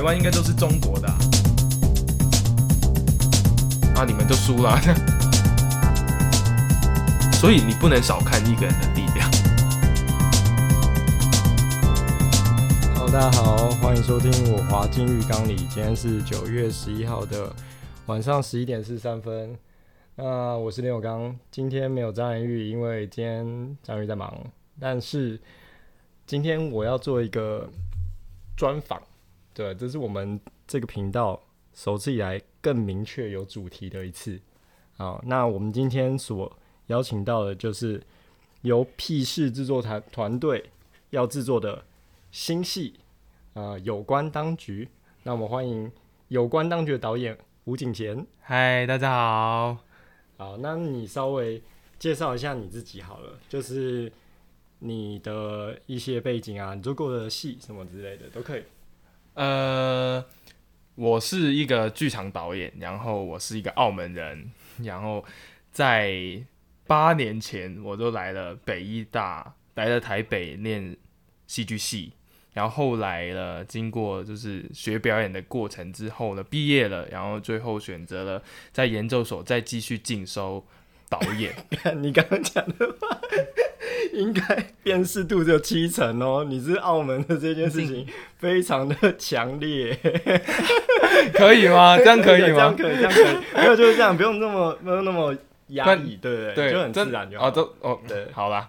台湾应该都是中国的啊，啊你们就输了，所以你不能少看一个人的力量。Hello，大家好，欢迎收听我滑进浴缸里。今天是九月十一号的晚上十一点四十三分。那我是林友刚，今天没有张元玉，因为今天张玉在忙。但是今天我要做一个专访。对，这是我们这个频道首次以来更明确有主题的一次。好，那我们今天所邀请到的就是由僻室制作团团队要制作的新戏，呃，有关当局。那我们欢迎有关当局的导演吴景贤。嗨，大家好。好，那你稍微介绍一下你自己好了，就是你的一些背景啊，你做过的戏什么之类的都可以。呃，我是一个剧场导演，然后我是一个澳门人，然后在八年前我都来了北艺大，来了台北念戏剧系，然后后来了经过就是学表演的过程之后呢，毕业了，然后最后选择了在研究所再继续进修导演。你刚刚讲的话。应该辨识度只有七成哦，你是澳门的这件事情非常的强烈，可以吗？这样可以吗？这样可以，这样可以，没有就是这样，不用那么没有那么压抑，对对对，就很自然就好。哦，都哦，对，好啦，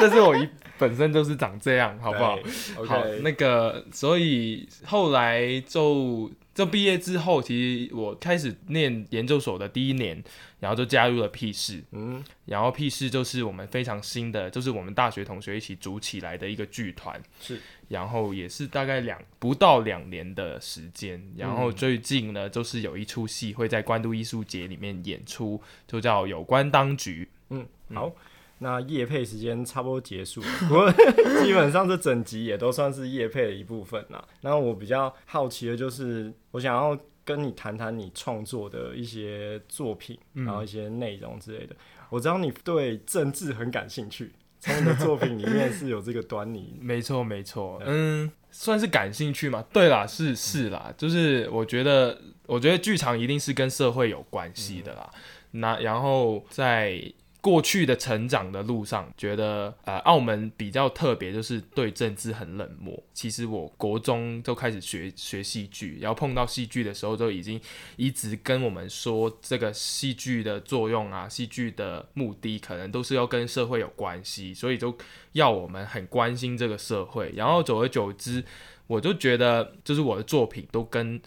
这是我一本身就是长这样，好不好？Okay. 好，那个，所以后来就。这毕业之后，其实我开始念研究所的第一年，然后就加入了 P 四，嗯，然后 P 四就是我们非常新的，就是我们大学同学一起组起来的一个剧团，是，然后也是大概两不到两年的时间，然后最近呢，就是有一出戏会在关渡艺术节里面演出，就叫《有关当局》，嗯，好。嗯那夜配时间差不多结束了，不过 基本上这整集也都算是夜配的一部分啦。那我比较好奇的就是，我想要跟你谈谈你创作的一些作品，然后一些内容之类的。我知道你对政治很感兴趣，从你的作品里面是有这个端倪。没错，没错，嗯，算是感兴趣嘛？对啦，是是啦，就是我觉得，我觉得剧场一定是跟社会有关系的啦。那然后在。过去的成长的路上，觉得呃，澳门比较特别，就是对政治很冷漠。其实我国中就开始学学戏剧，然后碰到戏剧的时候，就已经一直跟我们说，这个戏剧的作用啊，戏剧的目的可能都是要跟社会有关系，所以就要我们很关心这个社会。然后久而久之，我就觉得，就是我的作品都跟。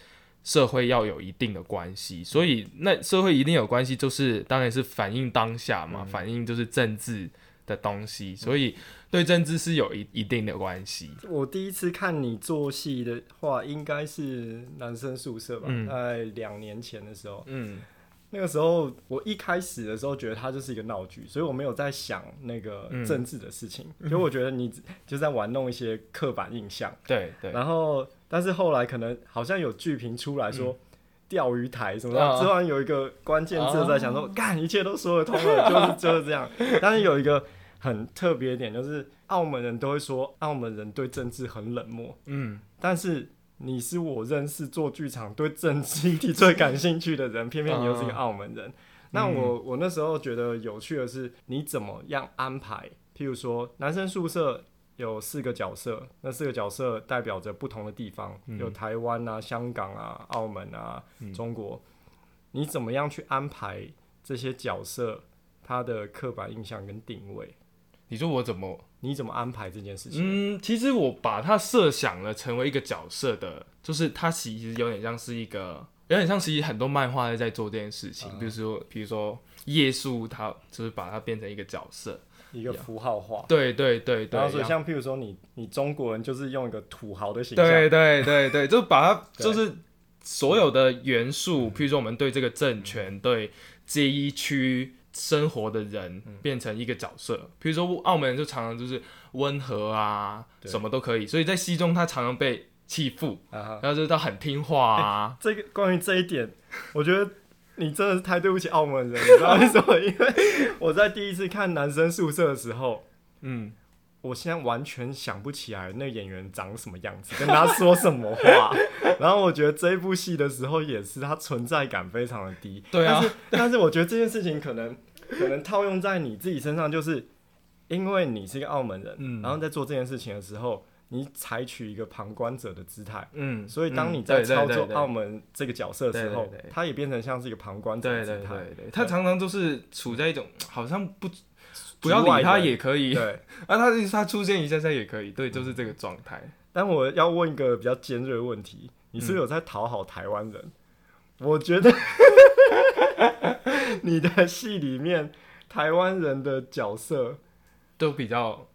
社会要有一定的关系，所以那社会一定有关系，就是当然是反映当下嘛，嗯、反映就是政治的东西，所以对政治是有一一定的关系。我第一次看你做戏的话，应该是男生宿舍吧，嗯、在两年前的时候，嗯，那个时候我一开始的时候觉得它就是一个闹剧，所以我没有在想那个政治的事情，因为、嗯、我觉得你就在玩弄一些刻板印象，对对，然后。但是后来可能好像有剧评出来说钓鱼台什么的，突然有一个关键字在想说，干一切都说得通了，就是就是这样。但是有一个很特别点，就是澳门人都会说澳门人对政治很冷漠，嗯，但是你是我认识做剧场对政治议题最感兴趣的人，偏偏你又是一个澳门人。那我我那时候觉得有趣的是，你怎么样安排？譬如说男生宿舍。有四个角色，那四个角色代表着不同的地方，嗯、有台湾啊、香港啊、澳门啊、嗯、中国。你怎么样去安排这些角色他的刻板印象跟定位？你说我怎么？你怎么安排这件事情？嗯，其实我把它设想了成为一个角色的，就是它其实有点像是一个，有点像其实很多漫画在做这件事情，比如说，比如说耶稣，他就是把它变成一个角色。一个符号化，对对对对，然后所以像譬如说你你中国人就是用一个土豪的形象，对对对对，就把它就是所有的元素，譬如说我们对这个政权、对这一区生活的人变成一个角色，譬如说澳门人就常常就是温和啊，什么都可以，所以在戏中他常常被欺负，然后就是他很听话啊。这个关于这一点，我觉得。你真的是太对不起澳门人，你知道为什么？因为我在第一次看男生宿舍的时候，嗯，我现在完全想不起来那演员长什么样子，跟他说什么话。然后我觉得这一部戏的时候也是，他存在感非常的低。对啊，但是但是我觉得这件事情可能可能套用在你自己身上，就是因为你是一个澳门人，嗯，然后在做这件事情的时候，你采取一个旁观者的姿态，嗯，所以当你在操作澳门这个角色的时候，他也变成像是一个旁观者的姿态。对对对，他常常都是处在一种好像不。不要理他也可以，对，啊，他他出现一下下也可以，对，就是这个状态。但我要问一个比较尖锐的问题，你是有在讨好台湾人？嗯、我觉得 你的戏里面台湾人的角色都比较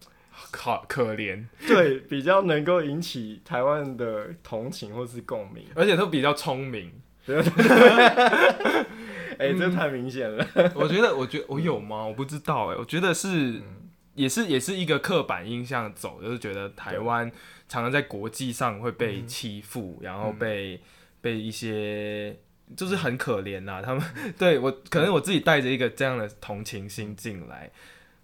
可可怜，对，比较能够引起台湾人的同情或是共鸣，而且都比较聪明。哎、欸，这太明显了。我觉得，我觉得我有吗？我不知道哎。我觉得是，也是，也是一个刻板印象走，就是觉得台湾常常在国际上会被欺负，然后被被一些就是很可怜呐。他们对我，可能我自己带着一个这样的同情心进来，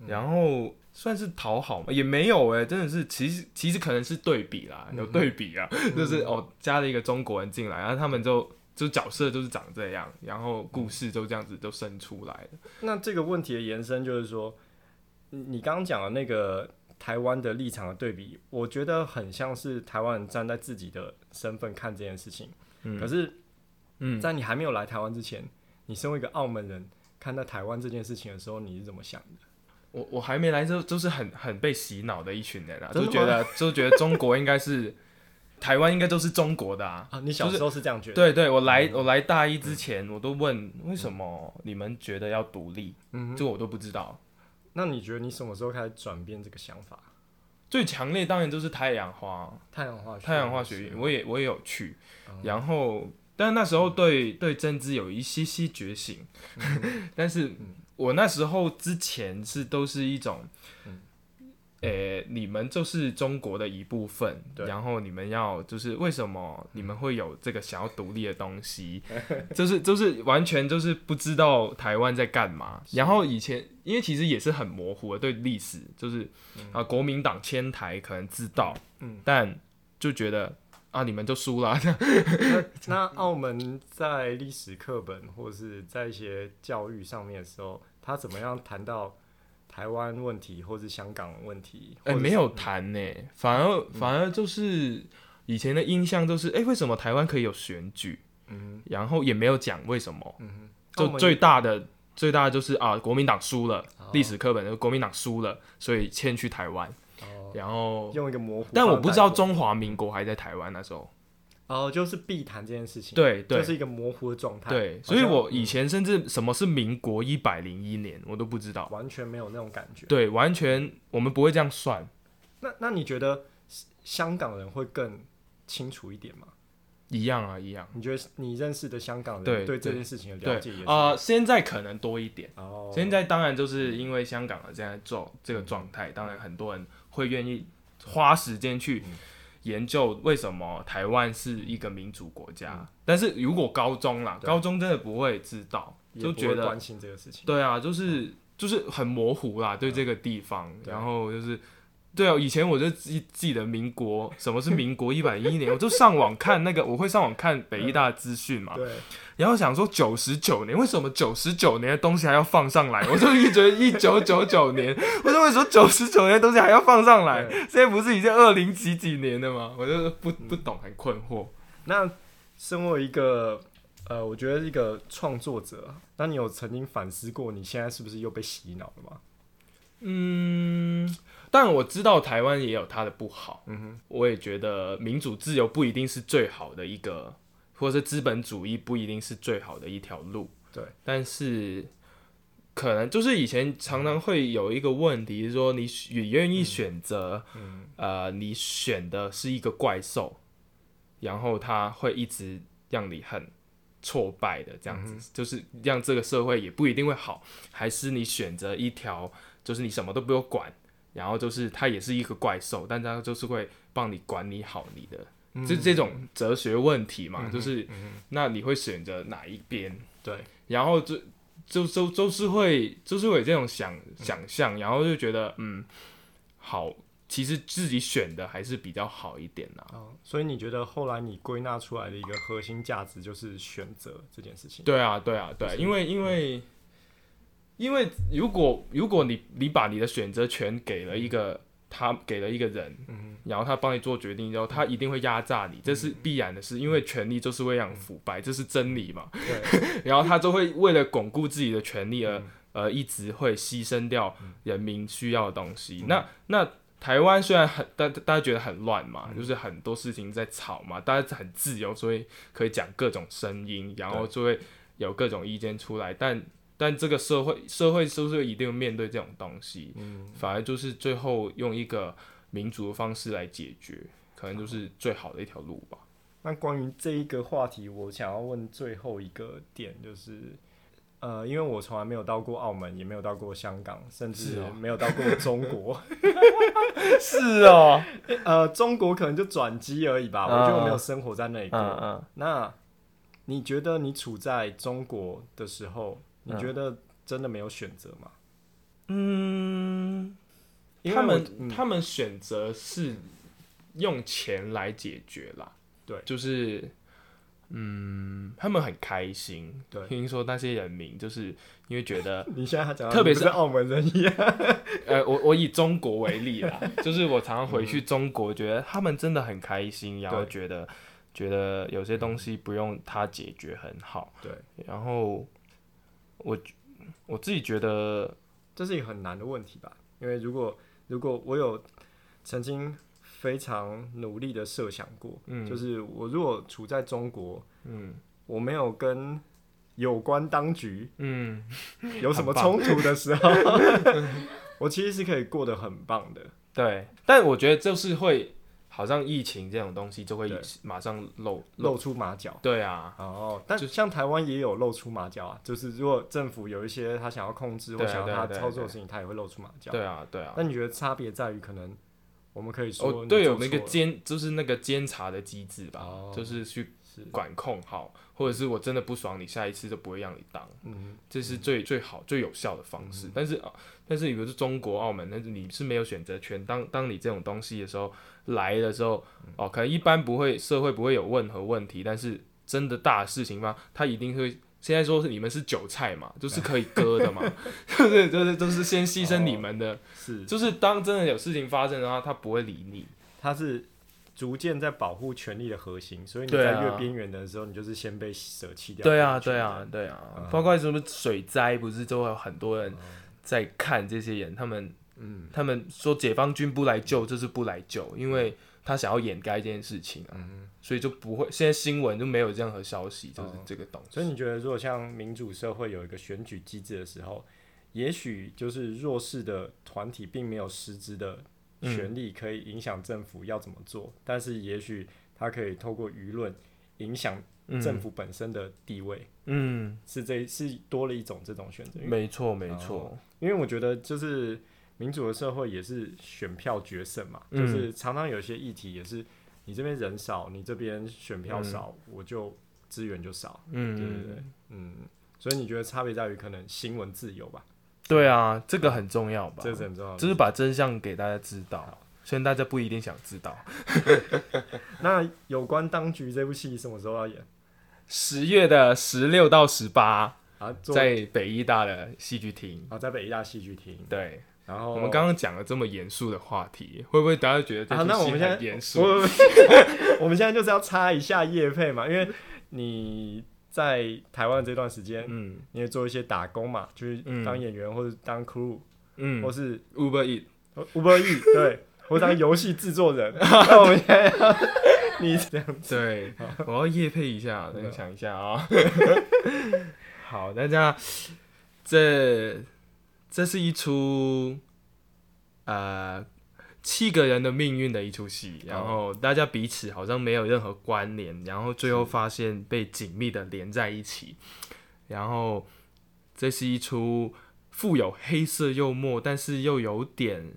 然后算是讨好嘛？也没有哎，真的是，其实其实可能是对比啦，有对比啊，就是哦，加了一个中国人进来，然后他们就。就角色就是长这样，然后故事就这样子就生出来了。那这个问题的延伸就是说，你刚刚讲的那个台湾的立场的对比，我觉得很像是台湾人站在自己的身份看这件事情。嗯、可是，嗯在你还没有来台湾之前，你身为一个澳门人看待台湾这件事情的时候，你是怎么想的？我我还没来就就是很很被洗脑的一群人啊，就觉得就觉得中国应该是。台湾应该都是中国的啊！啊，你小时候是这样觉得？对对，我来我来大一之前，我都问为什么你们觉得要独立？嗯，这个我都不知道。那你觉得你什么时候开始转变这个想法？最强烈当然就是太阳花，太阳花，太阳花学院，我也我也有去。然后，但那时候对对政治有一些些觉醒，但是我那时候之前是都是一种。诶、欸，你们就是中国的一部分，对然后你们要就是为什么你们会有这个想要独立的东西，就是就是完全就是不知道台湾在干嘛。然后以前因为其实也是很模糊的对历史，就是、嗯、啊国民党迁台可能知道，嗯，但就觉得啊你们就输了。那那澳门在历史课本或者是在一些教育上面的时候，他怎么样谈到？台湾问题，或是香港问题，哎、欸，没有谈呢，反而反而就是以前的印象都是，哎、欸，为什么台湾可以有选举？嗯，然后也没有讲为什么，嗯哼，就最大的最大的就是啊，国民党输了，历、哦、史课本就国民党输了，所以迁去台湾，哦、然后用一个模糊，但我不知道中华民国还在台湾那时候。哦，就是避谈这件事情，对，对，就是一个模糊的状态。对，所以我以前甚至什么是民国一百零一年，我都不知道，完全没有那种感觉。对，完全我们不会这样算。那那你觉得香港人会更清楚一点吗？一样啊，一样。你觉得你认识的香港人对对这件事情的了解也啊、呃，现在可能多一点。哦，现在当然就是因为香港的这样做这个状态，当然很多人会愿意花时间去。嗯研究为什么台湾是一个民主国家，嗯、但是如果高中啦，高中真的不会知道，就觉得关心这个事情。对啊，就是、嗯、就是很模糊啦，对这个地方，嗯、然后就是。对啊，以前我就记记得民国，什么是民国一百一年，我就上网看那个，我会上网看北医大资讯嘛，对，然后想说九十九年，为什么九十九年的东西还要放上来？我就一直觉得一九九九年，我说为什么九十九年的东西还要放上来？现在不是已经二零几几年了吗？我就不不懂，很困惑。那身为一个呃，我觉得一个创作者，那你有曾经反思过，你现在是不是又被洗脑了吗？嗯。但我知道台湾也有它的不好，嗯哼，我也觉得民主自由不一定是最好的一个，或者是资本主义不一定是最好的一条路，对。但是可能就是以前常常会有一个问题，是说你你愿意选择，嗯，呃，你选的是一个怪兽，然后他会一直让你很挫败的这样子，嗯，就是让这个社会也不一定会好，还是你选择一条，就是你什么都不用管。然后就是他也是一个怪兽，但他就是会帮你管理好你的，嗯、就这种哲学问题嘛，嗯、就是、嗯、那你会选择哪一边？对，然后就就就就是会就是会有这种想想象，然后就觉得嗯，好，其实自己选的还是比较好一点呐、啊。哦，所以你觉得后来你归纳出来的一个核心价值就是选择这件事情？对啊，对啊，对啊，因为因为因为如果如果你你把你的选择权给了一个。他给了一个人，嗯、然后他帮你做决定，之后他一定会压榨你，嗯、这是必然的事，因为权力就是会让腐败，嗯、这是真理嘛。对 然后他就会为了巩固自己的权利而、嗯、而一直会牺牲掉人民需要的东西。嗯、那那台湾虽然很大大家觉得很乱嘛，嗯、就是很多事情在吵嘛，大家很自由，所以可以讲各种声音，然后就会有各种意见出来，但。但这个社会，社会是不是一定面对这种东西？嗯，反而就是最后用一个民主的方式来解决，可能就是最好的一条路吧。那关于这一个话题，我想要问最后一个点，就是，呃，因为我从来没有到过澳门，也没有到过香港，甚至没有到过中国。是哦，呃，中国可能就转机而已吧。我觉得我没有生活在那里过。嗯嗯。那你觉得你处在中国的时候？你觉得真的没有选择吗？嗯，他们、嗯、他们选择是用钱来解决啦。对，就是嗯，他们很开心。对，听说那些人民就是因为觉得 你现在讲，特别是澳门人一样。呃，我我以中国为例啦，就是我常常回去中国，觉得他们真的很开心，然后觉得觉得有些东西不用他解决很好。对，然后。我我自己觉得这是一个很难的问题吧，因为如果如果我有曾经非常努力的设想过，嗯，就是我如果处在中国，嗯，我没有跟有关当局，嗯，有什么冲突的时候，我其实是可以过得很棒的，对，但我觉得就是会。好像疫情这种东西就会马上露露出马脚。对啊，哦，但像台湾也有露出马脚啊，就是如果政府有一些他想要控制或想要他操作的事情，他也会露出马脚。对啊，对啊。那你觉得差别在于可能我们可以说哦，对，有那个监，就是那个监察的机制吧，就是去管控好，或者是我真的不爽你，下一次就不会让你当。嗯，这是最最好最有效的方式。但是啊，但是比如说中国、澳门，那是你是没有选择权。当当你这种东西的时候。来的时候，哦，可能一般不会，社会不会有任何问题，但是真的大的事情嘛，他一定会。现在说是你们是韭菜嘛，就是可以割的嘛，就是就是都是先牺牲你们的，是，就是当真的有事情发生的话，他不会理你，他是逐渐在保护权力的核心，所以你在越边缘的时候，你就是先被舍弃掉。对啊，对啊，对啊，包括什么水灾，不是都有很多人在看这些人，他们。嗯，他们说解放军不来救，就是不来救，因为他想要掩盖这件事情啊，嗯、所以就不会。现在新闻就没有任何消息，就是这个东西。哦、所以你觉得，如果像民主社会有一个选举机制的时候，也许就是弱势的团体并没有实质的权利可以影响政府要怎么做，嗯、但是也许他可以透过舆论影响政府本身的地位。嗯，是这是多了一种这种选择。没错，没错。因为我觉得就是。民主的社会也是选票决胜嘛，嗯、就是常常有些议题也是你这边人少，你这边选票少，嗯、我就资源就少，嗯，对对对，嗯，所以你觉得差别在于可能新闻自由吧？对啊，这个很重要吧？这是很重要，就是把真相给大家知道，虽然大家不一定想知道。那有关当局这部戏什么时候要演？十月的十六到十八啊，在北医大的戏剧厅啊，在北医大戏剧厅，对。然后我们刚刚讲了这么严肃的话题，会不会大家觉得啊？那我们现在严肃，我们现在就是要插一下叶配嘛，因为你在台湾这段时间，嗯，你也做一些打工嘛，就是当演员或者当 crew，嗯，或是 Uber Eat，Uber Eat，对，或当游戏制作人。那我们现在要你这样子，对，我要夜配一下，等想一下啊。好，大家这。这是一出，呃，七个人的命运的一出戏，然后大家彼此好像没有任何关联，然后最后发现被紧密的连在一起，然后这是一出富有黑色幽默，但是又有点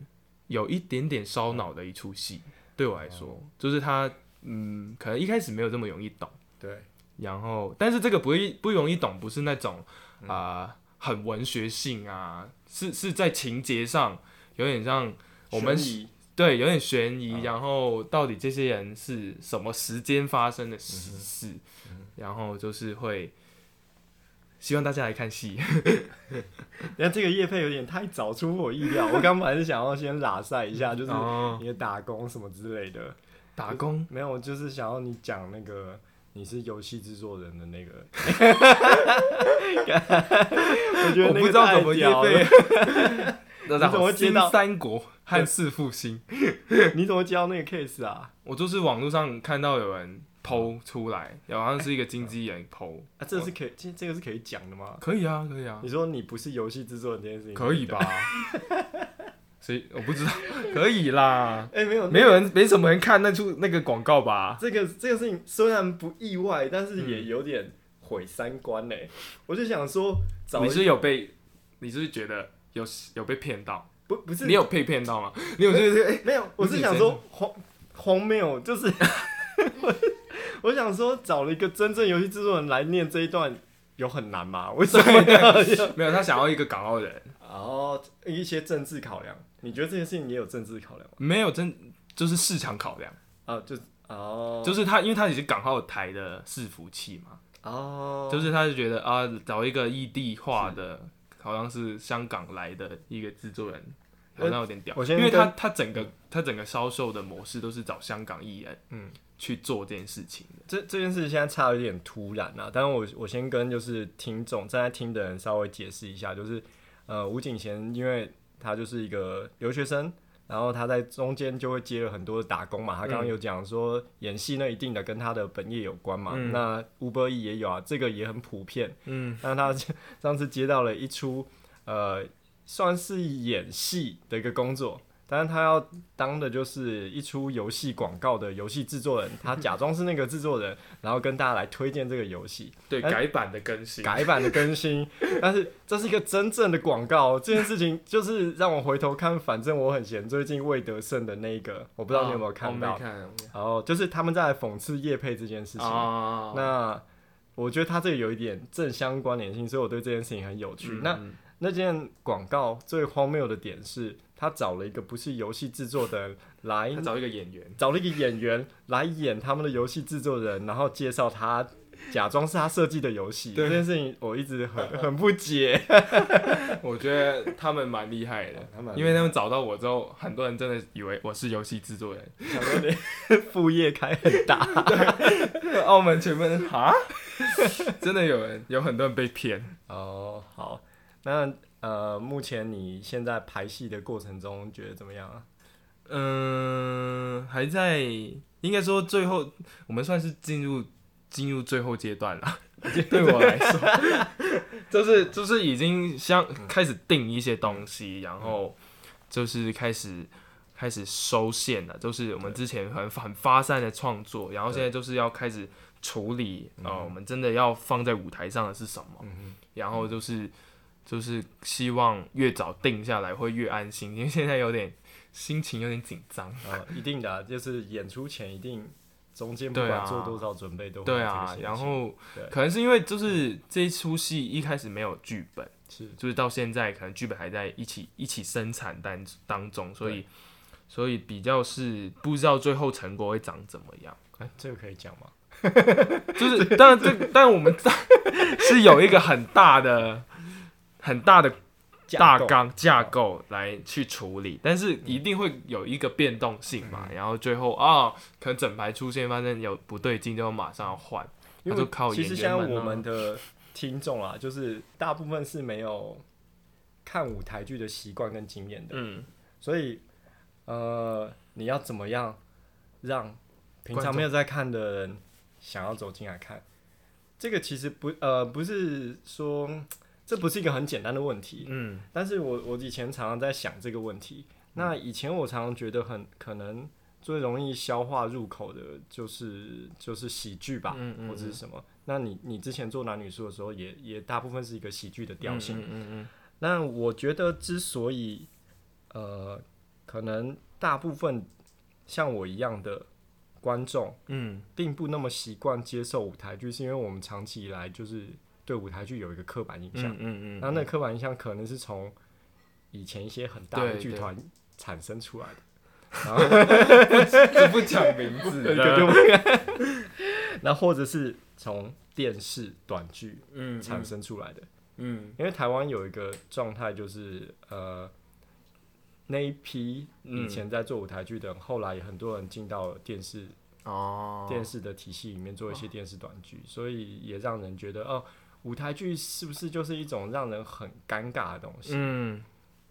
有一点点烧脑的一出戏。对我来说，就是他，嗯，可能一开始没有这么容易懂，对，然后但是这个不不容易懂，不是那种啊、呃、很文学性啊。是是在情节上有点像我们对，有点悬疑，然后到底这些人是什么时间发生的事，然后就是会希望大家来看戏。那这个叶配有点太早出乎我意料，我刚本来是想要先拉赛一下，就是你的打工什么之类的。打工没有，就是想要你讲那个你是游戏制作人的那个。我觉得我不知道怎么业配。你怎么接到三国汉室复兴？你怎么接到那个 case 啊？我就是网络上看到有人 PO 出来，好像是一个经纪人。啊，这个是可以，这这个是可以讲的吗？可以啊，可以啊。你说你不是游戏制作人这件事情，可以吧？所以我不知道，可以啦。哎，没有，没有人，没什么人看那出那个广告吧？这个这个事情虽然不意外，但是也有点毁三观嘞。我就想说，你是有被，你是觉得？有有被骗到？不不是，你有被骗到吗？你有就是哎，没有，我是想说荒荒谬，就是我 我想说找了一个真正游戏制作人来念这一段，有很难吗？为什么没有，他想要一个港澳人，然后一些政治考量。你觉得这件事情也有政治考量吗？没有，真就是市场考量啊，就哦，就是他，因为他也是港澳台的伺服器嘛，哦，就是他就觉得啊，找一个异地化的。好像是香港来的一个制作人，好像有点屌，因为他他整个他整个销售的模式都是找香港艺人，嗯，去做这件事情。这这件事情现在差有点突然啊，但是我我先跟就是听众正在听的人稍微解释一下，就是呃吴景贤，因为他就是一个留学生。然后他在中间就会接了很多的打工嘛，他刚刚有讲说演戏那一定的跟他的本业有关嘛，嗯、那 Uber E 也有啊，这个也很普遍。嗯，那他 上次接到了一出呃，算是演戏的一个工作。但是他要当的就是一出游戏广告的游戏制作人，他假装是那个制作人，然后跟大家来推荐这个游戏。对，改版的更新，改版的更新。但是这是一个真正的广告，这件事情就是让我回头看，反正我很闲。最近魏德胜的那个，我不知道你有没有看到？然后就是他们在讽刺叶配这件事情。那我觉得他这里有一点正相关联性，所以我对这件事情很有趣。那那件广告最荒谬的点是。他找了一个不是游戏制作的人来，找一个演员，找了一个演员来演他们的游戏制作人，然后介绍他，假装是他设计的游戏。这件事情我一直很很不解。我觉得他们蛮厉害的，因为他们找到我之后，很多人真的以为我是游戏制作人，想说你副业开很大。对，澳门全部人哈，真的有人有很多人被骗。哦，好，那。呃，目前你现在排戏的过程中觉得怎么样啊？嗯，还在，应该说最后我们算是进入进入最后阶段了。对我来说，就是就是已经像开始定一些东西，然后就是开始开始收线了。就是我们之前很很发散的创作，然后现在就是要开始处理啊、呃，我们真的要放在舞台上的是什么？然后就是。就是希望越早定下来会越安心，因为现在有点心情有点紧张。啊，一定的、啊，就是演出前一定中间不管做多少准备都会对啊。然后可能是因为就是这一出戏一开始没有剧本，是就是到现在可能剧本还在一起一起生产当当中，所以所以比较是不知道最后成果会长怎么样。哎、欸，这个可以讲吗？就是当然这但我们 是有一个很大的。很大的大纲架构来去处理，但是一定会有一个变动性嘛。然后最后啊，可能整排出现发现有不对劲，就马上要换。因为其实现在我们的听众啊，就是大部分是没有看舞台剧的习惯跟经验的。嗯，所以呃，你要怎么样让平常没有在看的人想要走进来看？这个其实不呃，不是说。这不是一个很简单的问题，嗯，但是我我以前常常在想这个问题。那以前我常常觉得很可能最容易消化入口的就是就是喜剧吧，嗯嗯嗯，或者是什么？那你你之前做男女书的时候也，也也大部分是一个喜剧的调性，嗯嗯嗯。那我觉得之所以呃，可能大部分像我一样的观众，嗯，并不那么习惯接受舞台剧，是因为我们长期以来就是。对舞台剧有一个刻板印象，嗯嗯，那、嗯、那刻板印象可能是从以前一些很大的剧团产生出来的，然后不讲名字 的，那或者是从电视短剧嗯产生出来的，嗯，因为台湾有一个状态就是呃。那一批以前在做舞台剧的人，嗯、后来很多人进到电视哦，电视的体系里面做一些电视短剧，哦、所以也让人觉得哦，舞台剧是不是就是一种让人很尴尬的东西？嗯，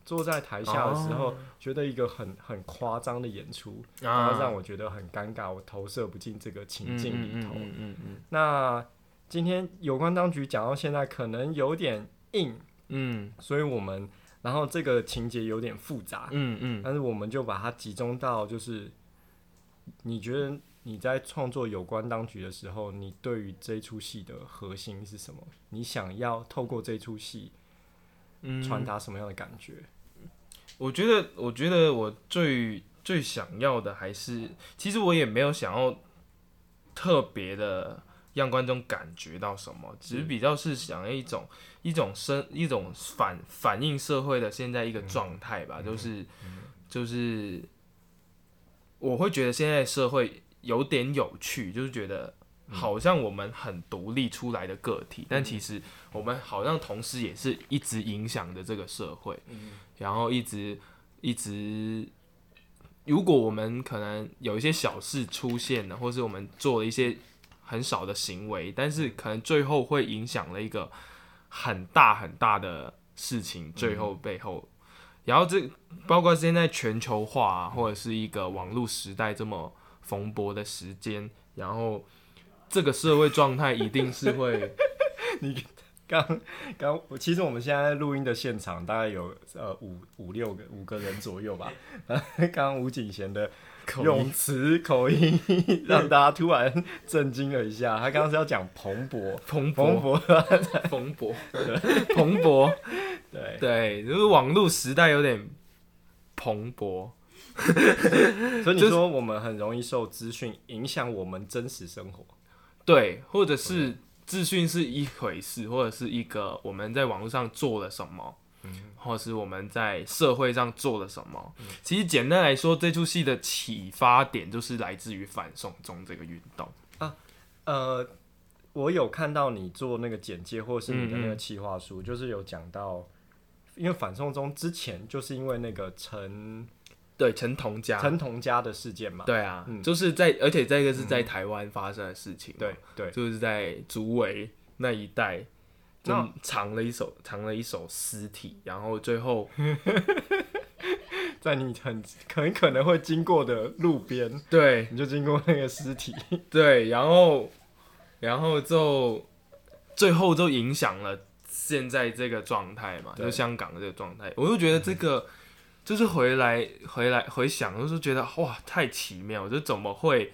坐在台下的时候，觉得一个很很夸张的演出，哦、然后让我觉得很尴尬，我投射不进这个情境里头。嗯嗯，嗯，嗯，嗯那今天有关当局讲到现在，可能有点硬，嗯，所以我们。然后这个情节有点复杂，嗯嗯，但是我们就把它集中到，就是你觉得你在创作有关当局的时候，你对于这出戏的核心是什么？你想要透过这出戏，传达什么样的感觉？嗯，我觉得，我觉得我最最想要的还是，其实我也没有想要特别的。让观众感觉到什么，只是比较是想要一种、嗯、一种生一种反反映社会的现在一个状态吧，嗯、就是、嗯、就是我会觉得现在社会有点有趣，就是觉得好像我们很独立出来的个体，嗯、但其实我们好像同时也是一直影响着这个社会，嗯、然后一直一直，如果我们可能有一些小事出现了，或是我们做了一些。很少的行为，但是可能最后会影响了一个很大很大的事情。最后背后，嗯、然后这包括现在全球化、啊、或者是一个网络时代这么蓬勃的时间，然后这个社会状态一定是会。你刚刚其实我们现在录音的现场大概有呃五五六个五个人左右吧。刚刚吴景贤的。用词口音让大家突然震惊了一下。他刚刚是要讲蓬勃，蓬蓬勃，蓬勃，对，蓬勃，对对，就是网络时代有点蓬勃，所以你说我们很容易受资讯影响我们真实生活，对，或者是资讯是一回事，或者是一个我们在网络上做了什么。嗯，或是我们在社会上做了什么？嗯、其实简单来说，这出戏的启发点就是来自于反送中这个运动啊。呃，我有看到你做那个简介，或是你的那个企划书，嗯嗯就是有讲到，因为反送中之前，就是因为那个陈对陈同佳。陈同佳的事件嘛。对啊，嗯、就是在而且这个是在台湾发生的事情。对对，就是在竹围那一带。就藏了一手，藏了一手尸体，然后最后 在你很很可能会经过的路边，对，你就经过那个尸体，对，然后然后就最后就影响了现在这个状态嘛，对。就香港的这个状态，我就觉得这个、嗯、就是回来回来回想，就是觉得哇，太奇妙，就怎么会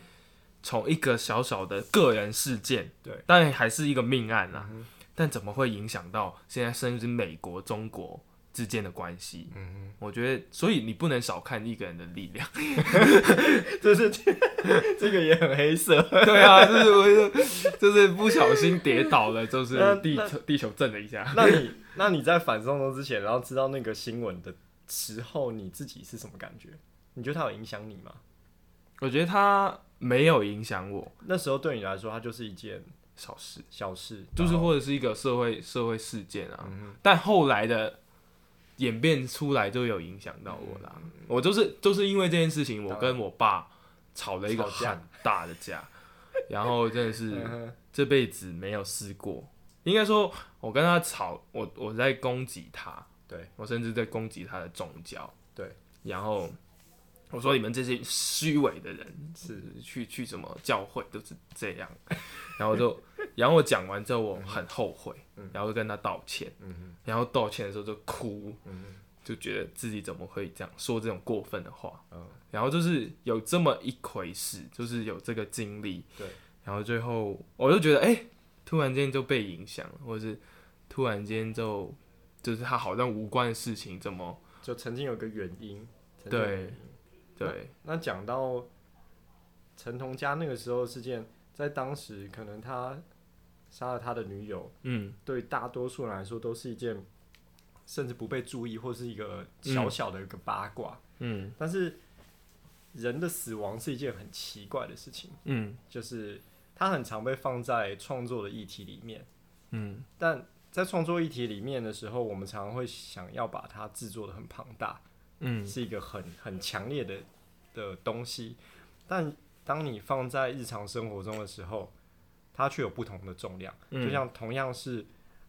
从一个小小的个人事件，对，但还是一个命案啊。嗯但怎么会影响到现在甚至美国、中国之间的关系？嗯哼，我觉得，所以你不能小看一个人的力量，就是这个也很黑色。对啊，就是我就是不小心跌倒了，就是地球地球震了一下。那你那你在反送中之前，然后知道那个新闻的时候，你自己是什么感觉？你觉得它有影响你吗？我觉得它没有影响我。那时候对你来说，它就是一件。小事，小事，就是或者是一个社会社会事件啊。嗯、但后来的演变出来就有影响到我啦。嗯、我就是就是因为这件事情，我跟我爸吵了一个很大的架，架然后真的是这辈子没有试过。应该说，我跟他吵，我我在攻击他，对，我甚至在攻击他的宗教，对，然后。我说你们这些虚伪的人是。去去什么教会都是这样，然后就，然后我讲完之后我很后悔，然后就跟他道歉，然后道歉的时候就哭，就觉得自己怎么会这样说这种过分的话，然后就是有这么一回事，就是有这个经历，对，然后最后我就觉得哎、欸，突然间就被影响，或者是突然间就就是他好像无关的事情，怎么就曾经有个原因，对。对，那讲到陈同佳那个时候事件，在当时可能他杀了他的女友，嗯，对大多数人来说都是一件甚至不被注意或是一个小小的一个八卦，嗯，但是人的死亡是一件很奇怪的事情，嗯，就是他很常被放在创作的议题里面，嗯，但在创作议题里面的时候，我们常常会想要把它制作的很庞大，嗯，是一个很很强烈的的东西，但当你放在日常生活中的时候，它却有不同的重量，嗯、就像同样是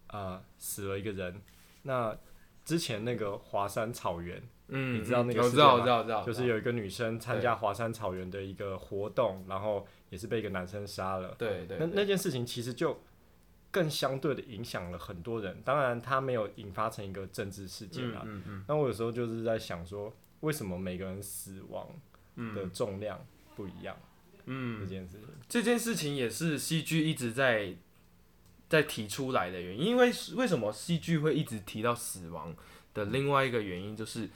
呃死了一个人，那之前那个华山草原。嗯，你知道那个我知道，我知道，知道，就是有一个女生参加华山草原的一个活动，然后也是被一个男生杀了。对对，对，那那件事情其实就更相对的影响了很多人。当然，它没有引发成一个政治事件啊。嗯嗯。那我有时候就是在想说，为什么每个人死亡的重量不一样？嗯，这件事情，这件事情也是戏剧一直在在提出来的原因。因为为什么戏剧会一直提到死亡的另外一个原因就是。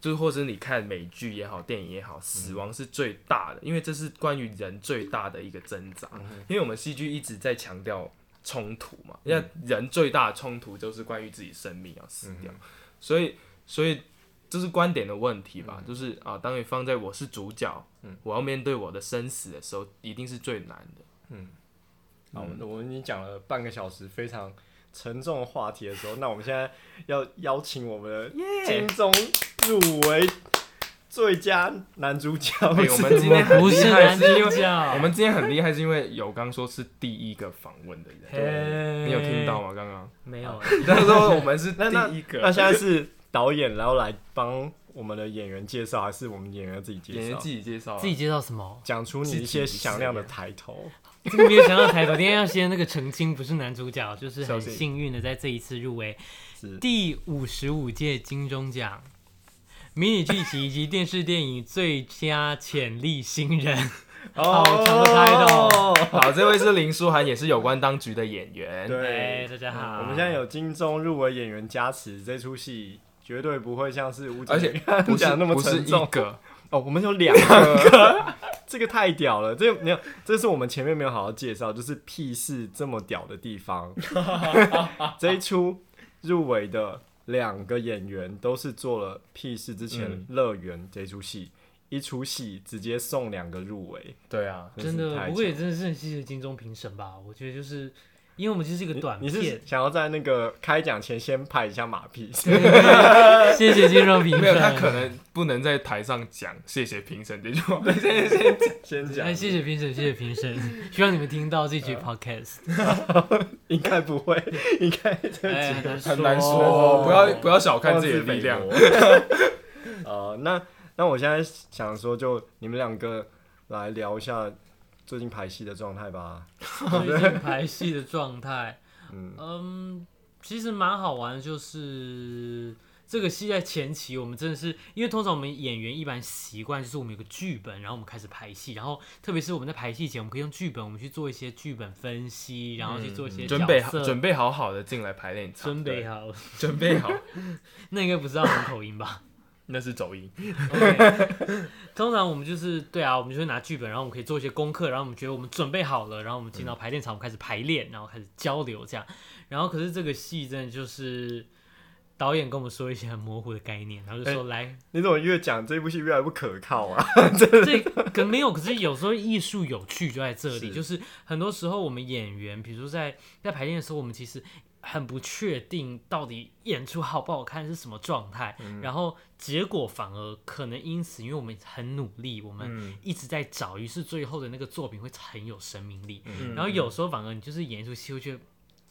就是，或者你看美剧也好，电影也好，死亡是最大的，因为这是关于人最大的一个挣扎。因为我们戏剧一直在强调冲突嘛，因为人最大的冲突就是关于自己生命要死掉，所以，所以这是观点的问题吧？就是啊，当你放在我是主角，嗯。我要面对我的生死的时候，一定是最难的。嗯，好，我们已经讲了半个小时，非常沉重的话题的时候，那我们现在要邀请我们的金钟入围最佳男主角。欸、我们今天很厉害，是因为我们今天很厉害，是因为有刚说是第一个访问的人，对，你有听到吗？刚刚没有。他说我们是第一个，那，那现在是导演，然后来帮我们的演员介绍，还是我们演员自己介绍？演员自己介绍，自己介绍什么？讲出你一些响亮的抬头。这个没有想到抬头，今天要先那个澄清，不是男主角，就是很幸运的在这一次入围第五十五届金钟奖迷你剧集以及电视电影最佳潜力新人。好长的抬头。好，这位是林书涵，也是有关当局的演员。对，大家好。我们现在有金钟入围演员加持，这出戏绝对不会像是吴而且 不讲那么沉重。哦，我们有两个，这个太屌了！这没有，这是我们前面没有好好介绍，就是屁事这么屌的地方。这一出入围的两个演员都是做了屁事之前乐园这出戏，一出戏直接送两个入围。对啊，真的，不过也真的是很谢谢金钟评审吧？我觉得就是。因为我们其实是一个短片，你，你是想要在那个开奖前先拍一下马屁？谢谢金钟评审。没有，他可能不能在台上讲谢谢评审这句话。对，先先讲，先讲。哎，谢谢评审，谢谢评审。希望你们听到这句 podcast。应该不会，应该很难说哦。不要不要小看自己的力量。呃，那那我现在想说，就你们两个来聊一下。最近排戏的状态吧。最近排戏的状态，嗯，嗯，其实蛮好玩的，就是这个戏在前期，我们真的是因为通常我们演员一般习惯就是我们有个剧本，然后我们开始排戏，然后特别是我们在排戏前，我们可以用剧本，我们去做一些剧本分析，然后去做一些准备好，准备好好的进来排练场，准备好，准备好，那应该不是澳门口音吧？那是走音。Okay. 通常我们就是对啊，我们就会拿剧本，然后我们可以做一些功课，然后我们觉得我们准备好了，然后我们进到排练场，我们开始排练，然后开始交流这样。然后可是这个戏真的就是导演跟我们说一些很模糊的概念，然后就说、欸、来，你怎么越讲这部戏越来越不可靠啊？这可没有，可是有时候艺术有趣就在这里，是就是很多时候我们演员，比如说在在排练的时候，我们其实。很不确定到底演出好不好看是什么状态，嗯、然后结果反而可能因此，因为我们很努力，我们一直在找，于是最后的那个作品会很有生命力。嗯、然后有时候反而你就是演一出戏，会觉得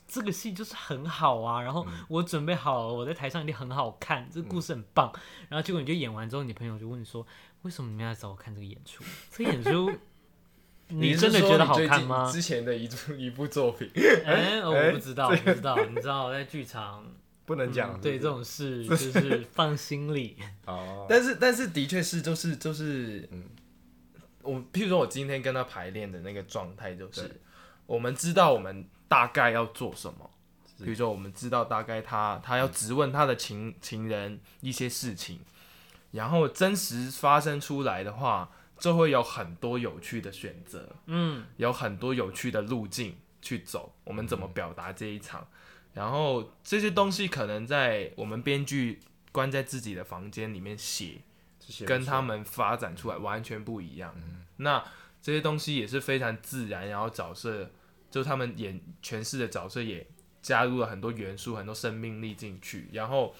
这个戏就是很好啊，然后我准备好了，我在台上一定很好看，这个故事很棒。然后结果你就演完之后，你朋友就问你说：“为什么你们要找我看这个演出？这个演出？”你真的觉得好看吗？之前的一部一部作品，哎、欸，我不知道，不知道，你知道，在剧场不能讲、嗯，对这种事 就是放心里。哦，但是但是的确是，就是就是，嗯，我譬如说我今天跟他排练的那个状态，就是我们知道我们大概要做什么，比如说我们知道大概他他要质问他的情情人一些事情，然后真实发生出来的话。就会有很多有趣的选择，嗯，有很多有趣的路径去走。我们怎么表达这一场？然后这些东西可能在我们编剧关在自己的房间里面写，跟他们发展出来完全不一样。嗯、那这些东西也是非常自然，然后角色就他们演诠释的角色也加入了很多元素、很多生命力进去，然后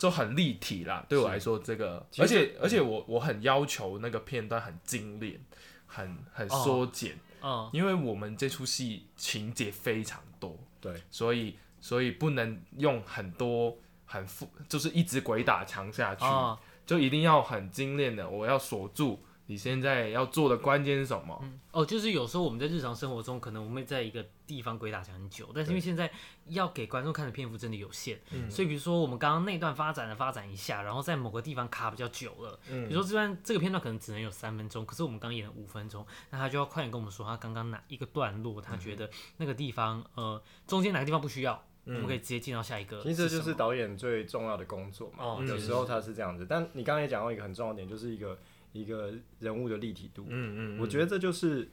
就很立体啦。对我来说，这个而且而且我我很要求那个片段很精炼，很很缩减。哦嗯，因为我们这出戏情节非常多，对，所以所以不能用很多很复，就是一直鬼打墙下去，哦、就一定要很精炼的，我要锁住。你现在要做的关键是什么？嗯，哦，就是有时候我们在日常生活中，可能我们会在一个地方鬼打墙很久，但是因为现在要给观众看的篇幅真的有限，嗯，所以比如说我们刚刚那段发展的发展一下，然后在某个地方卡比较久了，嗯，比如说这段这个片段可能只能有三分钟，可是我们刚演了五分钟，那他就要快点跟我们说他刚刚哪一个段落，他觉得那个地方呃中间哪个地方不需要，嗯，我们可以直接进到下一个。其实这就是导演最重要的工作嘛，哦，有时候他是这样子，但你刚刚也讲到一个很重要的点，就是一个。一个人物的立体度，嗯嗯，我觉得这就是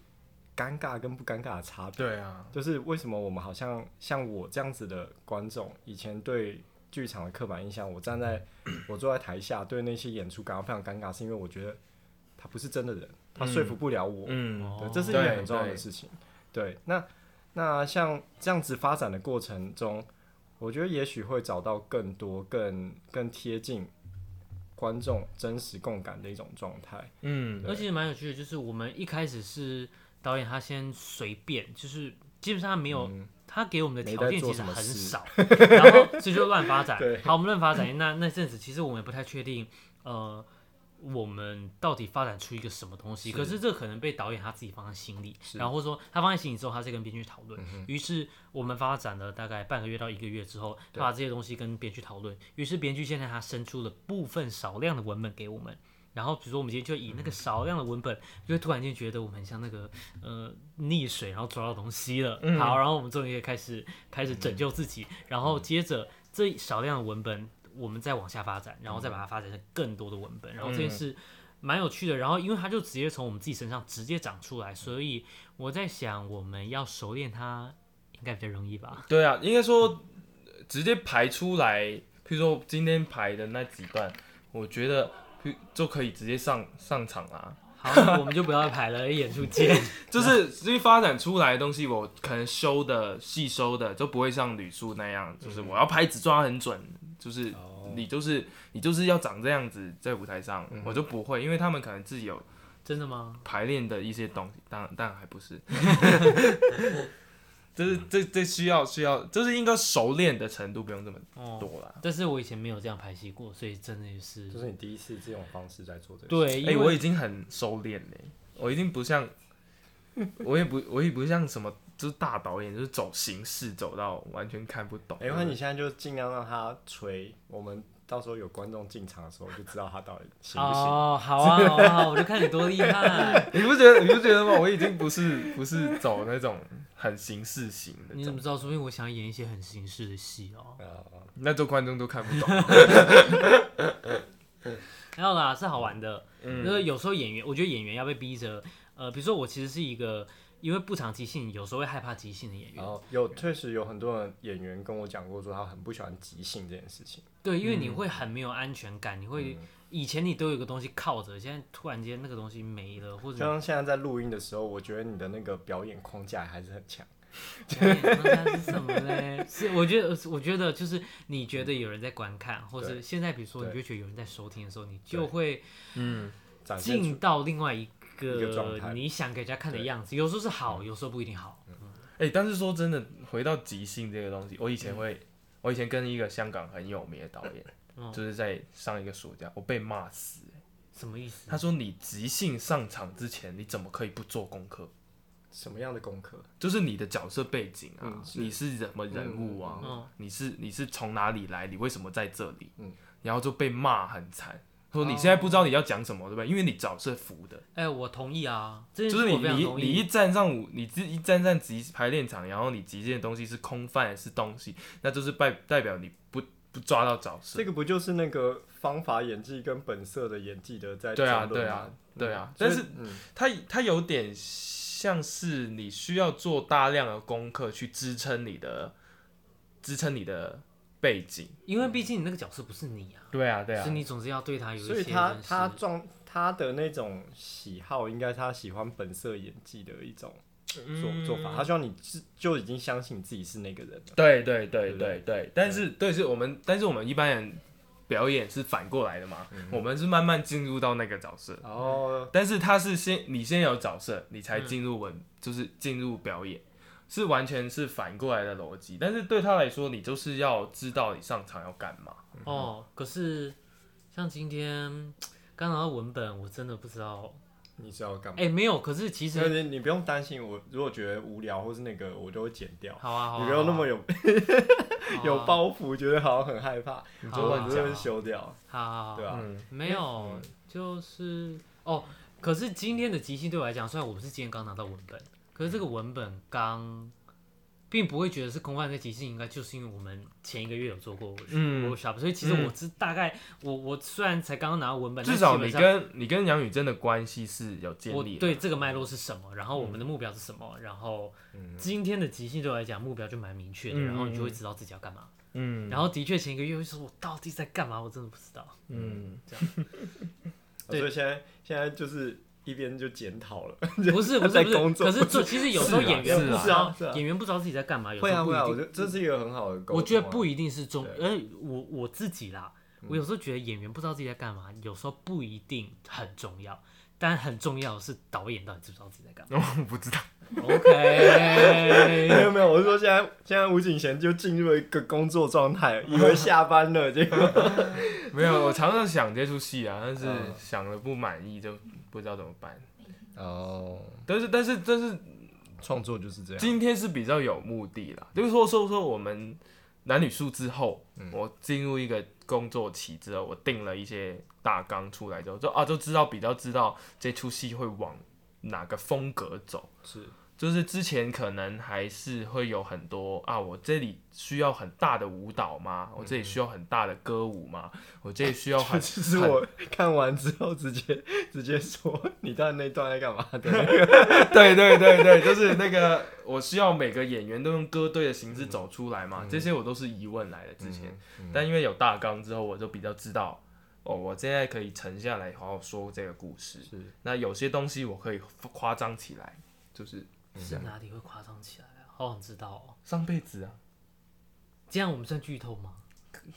尴尬跟不尴尬的差别。对啊，就是为什么我们好像像我这样子的观众，以前对剧场的刻板印象，我站在我坐在台下对那些演出感到非常尴尬，是因为我觉得他不是真的人，他说服不了我。嗯，对，这是一个很重要的事情。对，对，那那像这样子发展的过程中，我觉得也许会找到更多、更更贴近。观众真实共感的一种状态，嗯，而且蛮有趣的，就是我们一开始是导演他先随便，就是基本上他没有，嗯、他给我们的条件其实很少，然后所以就乱发展。好，我们乱发展，那那阵子其实我们也不太确定，呃。我们到底发展出一个什么东西？是，可是这可能被导演他自己放在心里，然后说他放在心里之后，他再跟编剧讨论。于、嗯、是我们发展了大概半个月到一个月之后，他把这些东西跟编剧讨论。于是编剧现在他生出了部分少量的文本给我们。然后比如说我们今天就以那个少量的文本，就会突然间觉得我们很像那个呃溺水，然后抓到东西了。嗯、好，然后我们终于开始开始拯救自己。嗯、然后接着这少量的文本。我们再往下发展，然后再把它发展成更多的文本，然后这件事蛮有趣的。然后因为它就直接从我们自己身上直接长出来，所以我在想，我们要熟练它应该比较容易吧？对啊，应该说直接排出来，譬如说今天排的那几段，我觉得就可以直接上上场啦。好，我们就不要排了，演出见。就是因为发展出来的东西，我可能修的细修的就不会像吕叔那样，就是我要拍子抓很准。就是你就是你就是要长这样子在舞台上，我就不会，因为他们可能自己有真的吗？排练的一些东西，当然当然还不是，就是这这需要需要，就是应该熟练的程度不用这么多啦。但是我以前没有这样排戏过，所以真的是，就是你第一次这种方式在做这个。对，哎，我已经很收敛嘞，我已经不像，我也不我也不像什么。就是大导演，就是走形式走到完全看不懂。哎、欸，那你现在就尽量让他吹，我们到时候有观众进场的时候，就知道他到底行不行。哦，好啊，好啊，我就看你多厉害。你不觉得？你不觉得吗？我已经不是不是走那种很形式型的。你怎么知道？说明我想演一些很形式的戏哦。哦，那做观众都看不懂。没有啦，是好玩的。嗯，就是有时候演员，我觉得演员要被逼着，呃，比如说我其实是一个。因为不常即兴，有时候会害怕即兴的演员。哦，有确实有很多的演员跟我讲过，说他很不喜欢即兴这件事情。对，因为你会很没有安全感，嗯、你会以前你都有个东西靠着，现在突然间那个东西没了，或者像现在在录音的时候，我觉得你的那个表演框架还是很强。表演框架是什么呢？是我觉得，我觉得就是你觉得有人在观看，或者现在比如说你就觉得有人在收听的时候，你就会嗯进到另外一。个你想给人家看的样子，有时候是好，有时候不一定好。哎、欸，但是说真的，回到即兴这个东西，我以前会，嗯、我以前跟一个香港很有名的导演，嗯、就是在上一个暑假，我被骂死。什么意思？他说你即兴上场之前，你怎么可以不做功课？什么样的功课？就是你的角色背景啊，嗯、是你是什么人物啊？嗯嗯、你是你是从哪里来？你为什么在这里？嗯、然后就被骂很惨。说你现在不知道你要讲什么，对不对？因为你找是浮的。哎、欸，我同意啊，就是你你你一站上舞，你自一站上集排练场，然后你即兴的东西是空泛是东西，那就是代代表你不不抓到找色。这个不就是那个方法演技跟本色的演技的在对啊对啊对啊，但是它它有点像是你需要做大量的功课去支撑你的支撑你的背景，因为毕竟你那个角色不是你啊，对啊，对啊，所以你总是要对他有一些所以他他状他的那种喜好，应该他喜欢本色演技的一种做、嗯。做法。他希望你是就已经相信自己是那个人了。对对对对对？对，但是对是我们，但是我们一般人表演是反过来的嘛，我们是慢慢进入到那个角色，哦，但是他是先你先有角色，你才进入文，就是进入表演，是完全是反过来的逻辑。但是对他来说，你就是要知道你上场要干嘛。哦。可是像今天刚拿到文本，我真的不知道。你是要干嘛？哎、没有，可是其实你你不用担心，我如果觉得无聊或是那个，我就会剪掉。好啊，好啊，你不要那么有啊 有包袱，觉得好像很害怕，你就乱就讲会修掉，好好好，对吧？嗯，没有，就是哦。可是今天的即兴对我来讲，虽然我不是今天刚拿到文本，可是这个文本刚，并不会觉得是空泛的即兴，应该就是因为我们前一个月有做过所以其实我知大概，我我虽然才刚刚拿到文本，至少你跟你跟杨宇真的关系是有建我立的。对这个脉络是什么，然后我们的目标是什么，然后今天的即兴对我来讲目标就蛮明确的，嗯然后你就会知道自己要干嘛。嗯，然后的确前一个月会说，我到底在干嘛？我真的不知道。嗯，这样 所以现在现在就是一边就检讨了，不是不是不是，可是这其实有时候演员不是啊演员不知道自己在干嘛，有会啊会啊，时候不一定。我觉得这是一个很好的。我觉得不一定是重，因为，我我自己啦，我有时候觉得演员不知道自己在干嘛，有时候不一定很重要，但很重要的是导演到底知不知道自己在干嘛。我不知道。OK，没有没有，我是说现在现在吴景贤就进入了一个工作状态，以为下班了，结果没有，我常常想这出戏啊，但是嗯想了不满意就不知道怎么办。哦，但是但是但是创作就是这样。今天是比较有目的啦，就是说说说我们男女数之后，我进入一个工作起之后，我定了一些大纲出来之后，就啊就知道比较知道这出戏会往哪个风格走。是就是之前可能还是会有很多啊，我这里需要很大的舞蹈吗？我这里需要很大的歌舞吗？我这里需要 很其实我看完之后直接直接说，你到底那段在干嘛的？对 对对对，就是那个我需要每个演员都用歌队的形式走出来嘛，这些我都是疑问来的之前，但因为有大纲之后，我就比较知道哦，我现在可以沉下来好好说这个故事。是那有些东西我可以夸张起来，就是是哪里会夸张起来啊？好想知道哦。上辈子啊，这样我们算剧透吗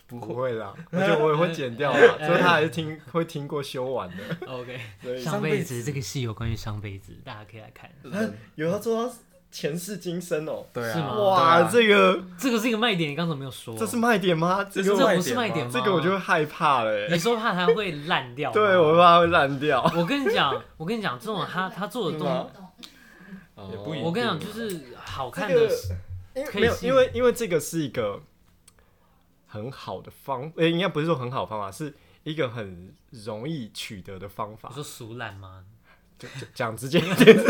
不不会会啦，我觉得我也会剪掉啦，所以他还是听会听过修完的。OK，所以上辈子这个戏有关于上辈子，大家可以来看。他有要做到前世今生哦。对啊，是吗哇，这个这个是一个卖点，你刚才没有说。这是卖点吗？这这个这是卖不是卖点吗？这个我就会害怕了欸。你说怕它会烂掉吗？对，我怕它会烂掉。我跟你讲，我跟你讲，这种他他做的东吗也不一定。我跟你讲，就是好看这的个，因为没有，因为因为这个是一个很好的方，诶、应该不是说很好的方法，是一个很容易取得的方法。你。说熟懒吗？就就讲直接一点，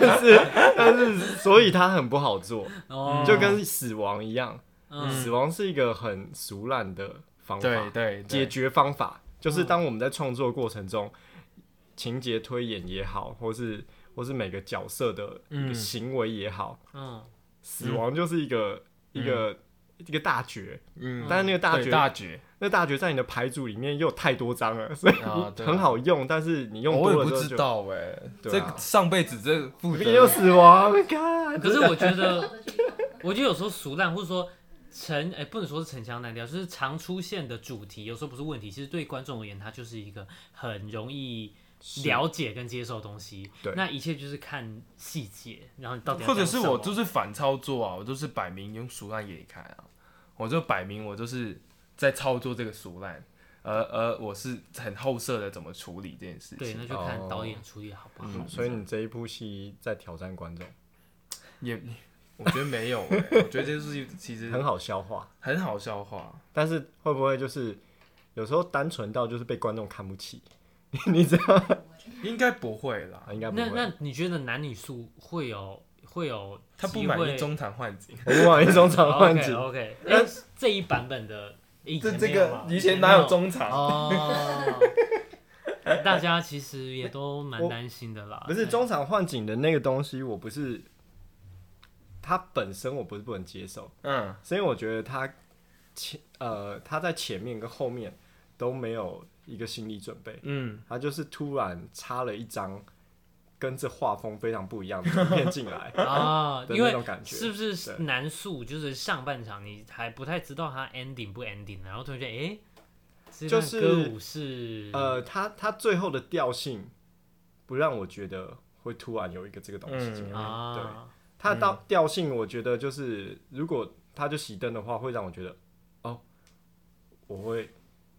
但是但是，所以它很不好做，哦，就跟死亡一样，嗯。死亡是一个很俗烂的方法，对对解，决方法。就是当我们在创作过程中，情节推演也好，或是或是每个角色的一个行为也好，嗯，死亡就是一个、一个一个大绝，嗯，但是那个大对绝，大绝，那大绝在你的牌组里面又有太多张了，所以很好用，但是你用我也不知道哎，这上辈子这又责，死亡，看，可是我觉得，我觉得有时候俗烂，或者说陈，哎、不能说是陈腔滥调，就是常出现的主题，有时候不是问题，其实对观众而言，它就是一个很容易了解跟接受东西。对。那一切就是看细节，然后你到底要或者是我就是反操作啊，我就是摆明用熟烂给你看啊，我就摆明我就是在操作这个熟烂，而而我是很后设的怎么处理这件事对，情，那就看哦导演处理好不好。嗯，所以你这一部戏在挑战观众，也我觉得没有、欸，我觉得这是其实很好消化，很好消化，但是会不会就是有时候单纯到就是被观众看不起？你知道？应该不会啦，应该不那那。你觉得男女宿会有会有他不满意中场换景，我不满意中场换景，OK，哎、这一版本的以前没有嘛？以前哪有中场？哦，大家其实也都蛮担心的啦。不是中场换景的那个东西，我不是它本身我不是不能接受，嗯，是因为我觉得它前呃他在前面跟后面都没有一个心理准备，嗯，他就是突然插了一张跟这画风非常不一样的图片进来 啊，的因为那种感觉，是不是南宿就是上半场你还不太知道他 ending 不 ending，然后突然间哎，就是歌舞是呃，他他最后的调性不让我觉得会突然有一个这个东西进来，啊，对，他到调性我觉得就是如果他就熄灯的话，会让我觉得哦，我会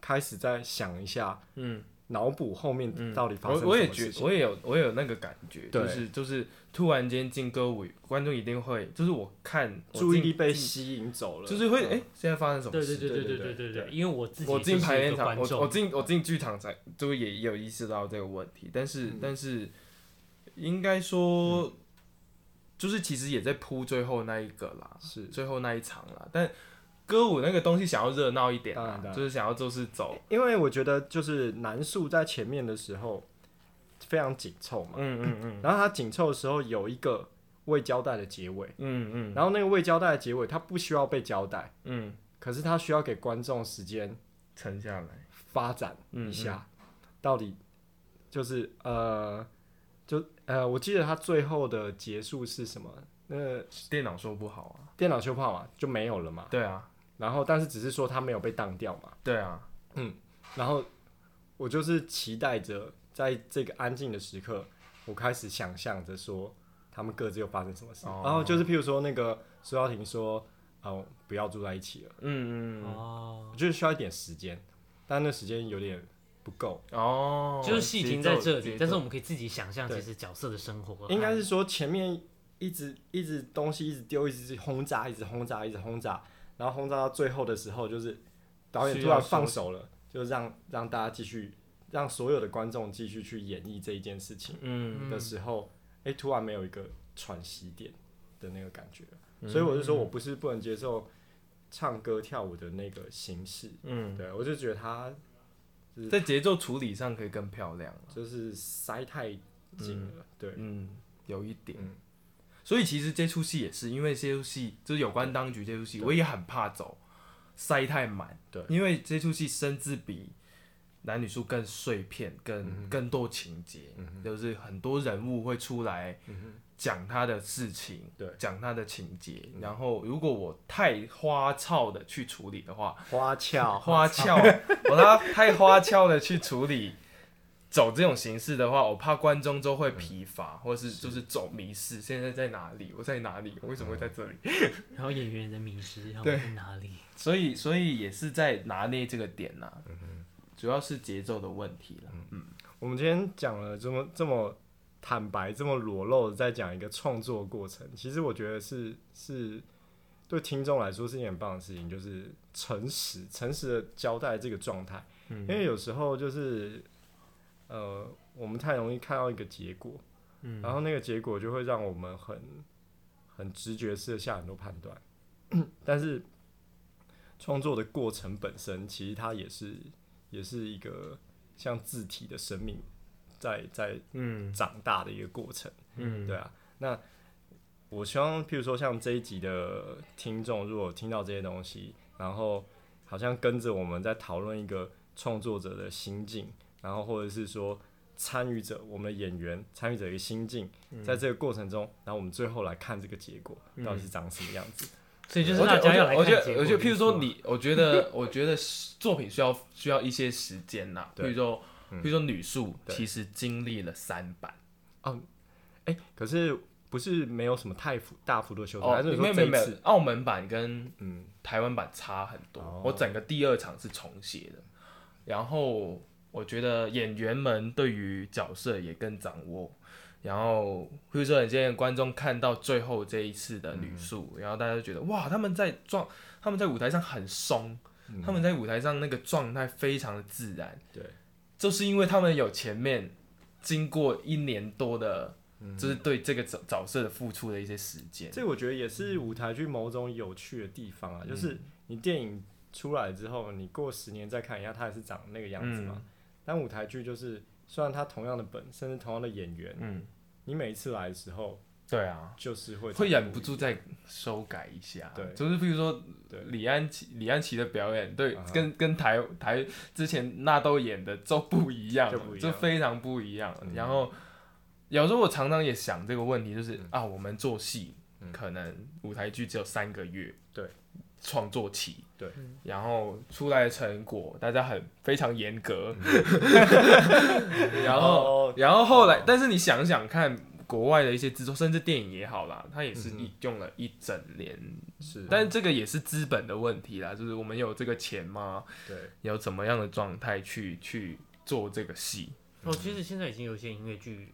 开始在想一下，嗯。脑补后面到底发生什么事情，我我也觉我也有我也有那个感觉，就是就是突然间进歌舞，观众一定会就是我看注意力被吸引走了，就是会哎、欸、现在发生什么事？对对对对对对对对，因为我自己我进排练场，我我进我进剧场才就也有意识到这个问题，但是、嗯、但是应该说、嗯、就是其实也在铺最后那一个啦，是。最后那一场啦，但。歌舞那个东西想要热闹一点啊，就是想要就是走，因为我觉得就是男宿在前面的时候非常紧凑嘛，嗯嗯嗯，然后他紧凑的时候有一个未交代的结尾，嗯嗯，然后那个未交代的结尾他不需要被交代，嗯，可是他需要给观众时间沉下来。发展一下，到底就是呃就呃我记得他最后的结束是什么？那电脑修不好啊，电脑修不好嘛就没有了嘛，对啊。然后，但是只是说他没有被当掉嘛？对啊，嗯。然后我就是期待着，在这个安静的时刻，我开始想象着说，他们各自又发生什么事。哦、然后就是，譬如说那个苏耀庭说：“哦，不要住在一起了。”嗯嗯哦。我觉得需要一点时间，但那时间有点不够。哦。就是戏停在这里，但是我们可以自己想象，其实角色的生活。应该是说前面一直一直东西一直丢，一直轰炸，一直轰炸，一直轰炸。然后轰炸到最后的时候，就是导演突然放手了，就让让大家继续，让所有的观众继续去演绎这一件事情。嗯，的时候，哎、嗯，突然没有一个喘息点的那个感觉，嗯、所以我就说我不是不能接受唱歌跳舞的那个形式。嗯，对，我就觉得他在节奏处理上可以更漂亮，就是塞太紧了。嗯、对，嗯，有一点。嗯所以其实这出戏也是，因为这出戏就是有关当局这出戏，我也很怕走塞太满。对，因为这出戏甚至比男女宿更碎片，更、嗯、更多情节，嗯、就是很多人物会出来讲他的事情，对，讲他的情节。然后如果我太花俏的去处理的话，花俏花俏，我他太花俏的去处理。走这种形式的话，我怕观众都会疲乏，嗯、或者是就是走迷失。现在在哪里？我在哪里？我为什么会在这里？然后演员的迷失，然后在哪里？所以，所以也是在拿捏这个点呐、啊。嗯、哼主要是节奏的问题了。嗯，嗯我们今天讲了这么这么坦白、这么裸露的在讲一个创作过程，其实我觉得是是对听众来说是一件很棒的事情，就是诚实、诚实的交代这个状态。嗯、因为有时候就是。呃，我们太容易看到一个结果，嗯，然后那个结果就会让我们很很直觉式的下很多判断，但是创作的过程本身，其实它也是也是一个像字体的生命在在嗯长大的一个过程，嗯，对啊。那我希望，譬如说像这一集的听众，如果听到这些东西，然后好像跟着我们在讨论一个创作者的心境。然后，或者是说参与者，我们的演员参与者一个心境，在这个过程中，然后我们最后来看这个结果到底是长什么样子。所以就是大家要来看结果。我觉得，我觉得，譬如说你，我觉得，我觉得作品需要需要一些时间呐。譬如说，譬如说女宿其实经历了三版。哦，哎，可是不是没有什么太幅大幅度的修改？没有没有没有，澳门版跟嗯台湾版差很多。我整个第二场是重写的，然后。我觉得演员们对于角色也更掌握，然后比如说你现在观众看到最后这一次的女宿，嗯、然后大家就觉得哇，他们在状，他们在舞台上很松，嗯、他们在舞台上那个状态非常的自然，对，就是因为他们有前面经过一年多的，嗯、就是对这个角角色的付出的一些时间，这我觉得也是舞台剧某种有趣的地方啊，嗯、就是你电影出来之后，你过十年再看一下，它还是长那个样子嘛。嗯但舞台剧就是，虽然它同样的本，甚至同样的演员，嗯，你每一次来的时候，对啊，就是会会忍不住再修改一下。对，就是比如说李安琪李安琪的表演，对，跟跟台台之前纳豆演的都不一样，就非常不一样。然后有时候我常常也想这个问题，就是啊，我们做戏可能舞台剧只有三个月，对，创作期，对，然后出来的成果大家很非常严格，然后然后后来，但是你想想看。国外的一些制作，甚至电影也好啦，它也是你用了一整年，是、嗯，但是这个也是资本的问题啦，就是我们有这个钱吗？对，有怎么样的状态去去做这个戏？哦，其实现在已经有一些音乐剧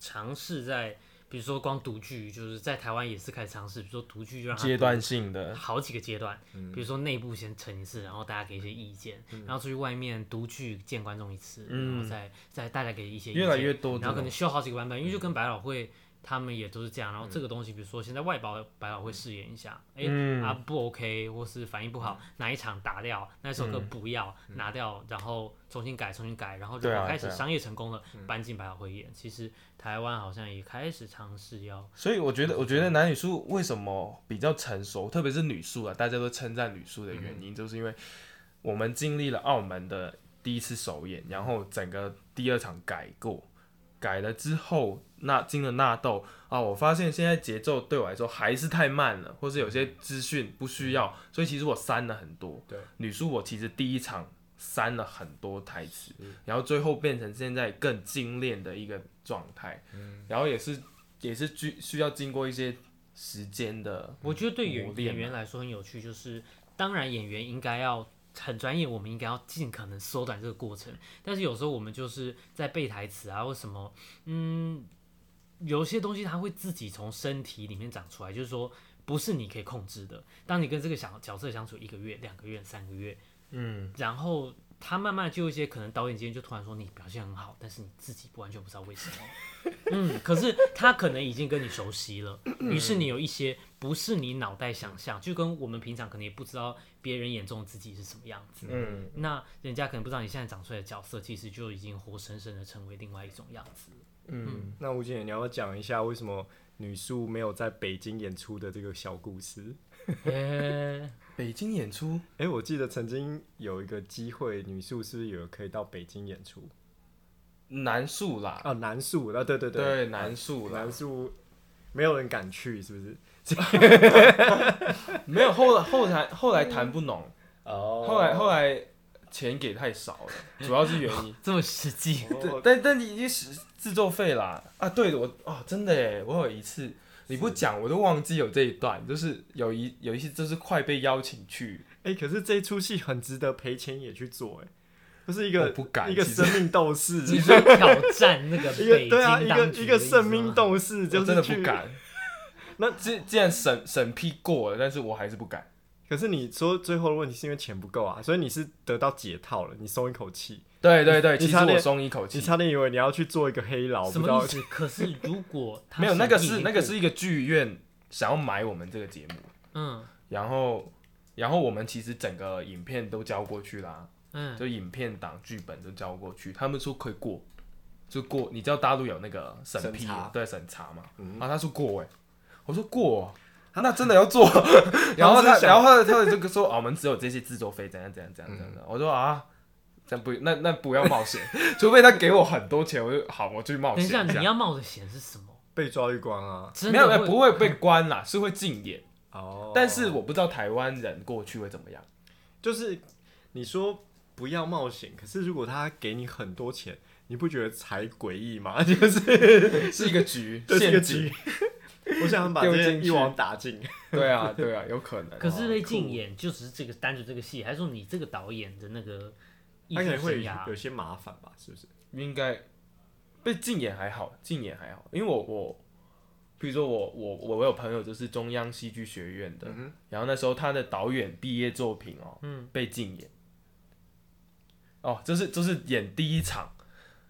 尝试在。比如说光独剧，就是在台湾也是开始尝试，比如说独剧就让它阶段性的。好几个阶段，比如说内部先成一次，然后大家给一些意见，然后出去外面独剧见观众一次，然后再再大家给一些意见，越来越多，然后可能修好几个版本，因为就跟百老汇。他们也都是这样，然后这个东西，比如说现在外包百老汇试演一下，哎、啊不 OK，或是反应不好，哪一场打掉，那首歌不要、嗯、拿掉，然后重新改，重新改，然后如果开始商业成功了，搬进百老汇演。其实台湾好像也开始尝试要，所以我觉得，我觉得男女宿为什么比较成熟，特别是女宿啊，大家都称赞女宿的原因，就是因为我们经历了澳门的第一次首演，然后整个第二场改过。改了之后，那进了纳豆啊，我发现现在节奏对我来说还是太慢了，或是有些资讯不需要，所以其实我删了很多。对，女宿我其实第一场删了很多台词，然后最后变成现在更精炼的一个状态。嗯，然后也是也是需需要经过一些时间的。我觉得对演演员来说很有趣，就是当然演员应该要。很专业，我们应该要尽可能缩短这个过程。但是有时候我们就是在背台词啊，或什么，嗯，有些东西它会自己从身体里面长出来，就是说不是你可以控制的。当你跟这个小角色相处一个月、两个月、三个月，嗯，然后。他慢慢就有一些可能导演今天就突然说你表现很好，但是你自己不完全不知道为什么。嗯，可是他可能已经跟你熟悉了，于是你有一些不是你脑袋想象，就跟我们平常可能也不知道别人眼中自己是什么样子。嗯，那人家可能不知道你现在长出来的角色，其实就已经活生生的成为另外一种样子。嗯，嗯，那吴姐，你要不要讲一下为什么女宿没有在北京演出的这个小故事？欸北京演出，哎、欸，我记得曾经有一个机会，女宿是不是有可以到北京演出？男宿啦，啊，男宿，啊，对对对，对，男宿，男宿，没有人敢去，是不是？没有，后来后来后来谈不拢，哦，后来后来钱给太少了，主要是原因，这么实际，对，但但你已经是制作费啦，啊，对的，我哦，真的耶，我有一次。你不讲我都忘记有这一段，就是有一有一些就是快被邀请去，哎、欸，可是这一出戏很值得赔钱也去做，哎，就是一个不敢一个生命斗士，你说挑战那个北京对啊，一个一个生命斗士，就是真的不敢。那既既然审审批过了，但是我还是不敢。可是你说最后的问题是因为钱不够啊，所以你是得到解套了，你松一口气。对对对，其实我松一口气。你差点以为你要去做一个黑牢，什么意思？可是如果没有那个是那个是一个剧院想要买我们这个节目，嗯，然后然后我们其实整个影片都交过去啦，嗯，就影片档剧本都交过去，他们说可以过，就过。你知道大陆有那个审批对审查嘛？啊，他说过哎，我说过，那真的要做。然后他然后他他这个说我们只有这些制作费，怎样怎样怎样怎样。我说啊。这不，那那不要冒险，除非他给我很多钱，我就好，我去冒险。等一下，你要冒的险是什么？被抓一关啊？没有，不会被关啦，是会禁演。哦。但是我不知道台湾人过去会怎么样。就是你说不要冒险，可是如果他给你很多钱，你不觉得才诡异吗？就是是一个局，是一个局。我想把这些一网打尽。对啊，对啊，有可能。可是被禁演就只是这个单纯这个戏，还是说你这个导演的那个？他可能会有些麻烦吧，是不是？应该被禁演还好，禁演还好，因为我我，比如说我我我有朋友就是中央戏剧学院的，嗯、然后那时候他的导演毕业作品哦，嗯，被禁演，哦，就是就是演第一场，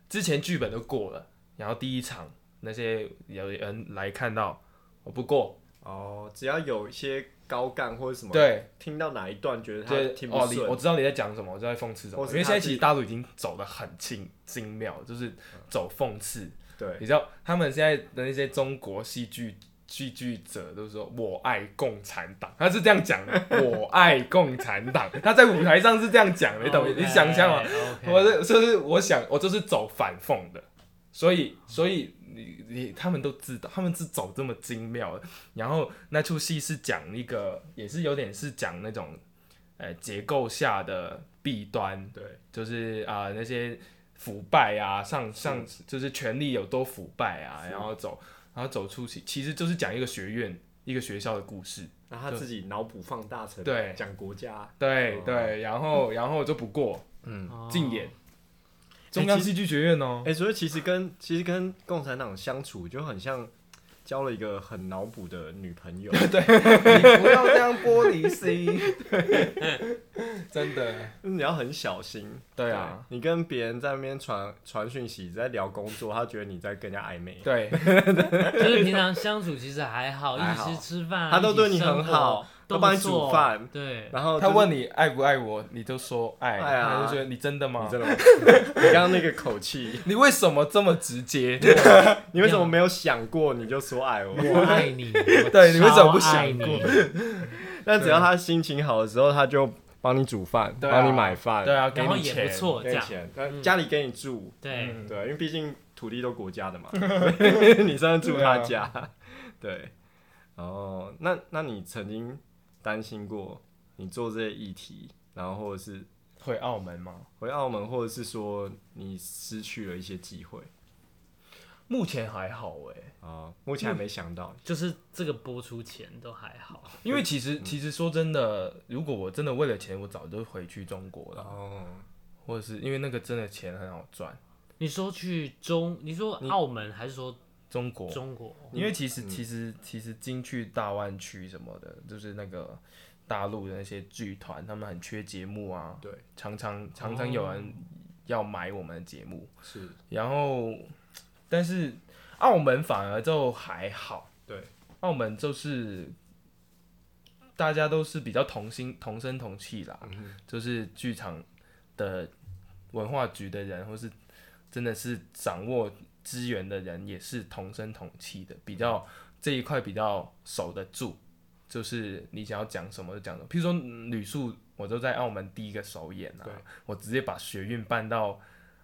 之前剧本都过了，然后第一场那些有人来看到，我不过，哦，只要有一些。高干或者什么？对，听到哪一段觉得他听不顺，哦，我知道你在讲什么，我在讽刺什么。因为现在其实大陆已经走的很精精妙，就是走讽刺，对，你知道他们现在的那些中国戏剧戏剧者都说我爱共产党，他是这样讲的，我爱共产党，他在舞台上是这样讲的，你懂你想象吗？Okay. 我这就是我想我就是走反讽的，所以所以你你他们都知道，他们是走这么精妙。的，然后那出戏是讲一个也是有点是讲那种。呃，结构下的弊端，对，就是啊、呃、那些腐败啊，上上就是权力有多腐败啊，然后走，然后走出去，其实就是讲一个学院、一个学校的故事。那他自己脑补放大成对，讲国家，对、哦、对，然后然后就不过，嗯，竞演，中央戏剧学院哦，哎、欸，所以其实跟其实跟共产党相处就很像。交了一个很脑补的女朋友，对，你不要这样玻璃心，真的，你要很小心。对啊，对你跟别人在那边传传讯息，在聊工作，他觉得你在跟人家暧昧。对，就是平常相处其实，还好一起吃饭，他都对你很好。都帮你煮饭，对，然后、就是、他问你爱不爱我，你就说爱，他就觉得你真的吗？你真的吗？你刚刚那个口气，你为什么这么直接？你为什么没有想过你就说爱我？我爱你，对，你为什么不想过？但只要他心情好的时候，他就帮你煮饭，帮、啊、你买饭，对啊，给你钱，也不错，给你钱，嗯、家里给你住，对、嗯、对，因为毕竟土地都国家的嘛，你算是住他家，对，对，哦，那那你曾经。担心过你做这些议题，然后或者是回澳门吗？回澳门，或者是说你失去了一些机会？目前还好哎、欸，啊，目前还没想到，就是这个播出前都还好。因为其实其实说真的，如果我真的为了钱，我早就回去中国了。哦，或者是因为那个真的钱很好赚。你说去中，你说澳门还是说？中国，中国，因为其实、嗯、其实其实进去大湾区什么的，就是那个大陆的那些剧团，他们很缺节目啊，对，常常常常有人要买我们的节目，是、哦，然后但是澳门反而就还好，对，澳门就是大家都是比较同心同声同气啦，嗯、就是剧场的文化局的人，或是真的是掌握。资源的人也是同声同气的，比较这一块比较守得住，就是你想要讲什么就讲什么。譬如说吕树，我都在澳门第一个首演啊，我直接把学运搬到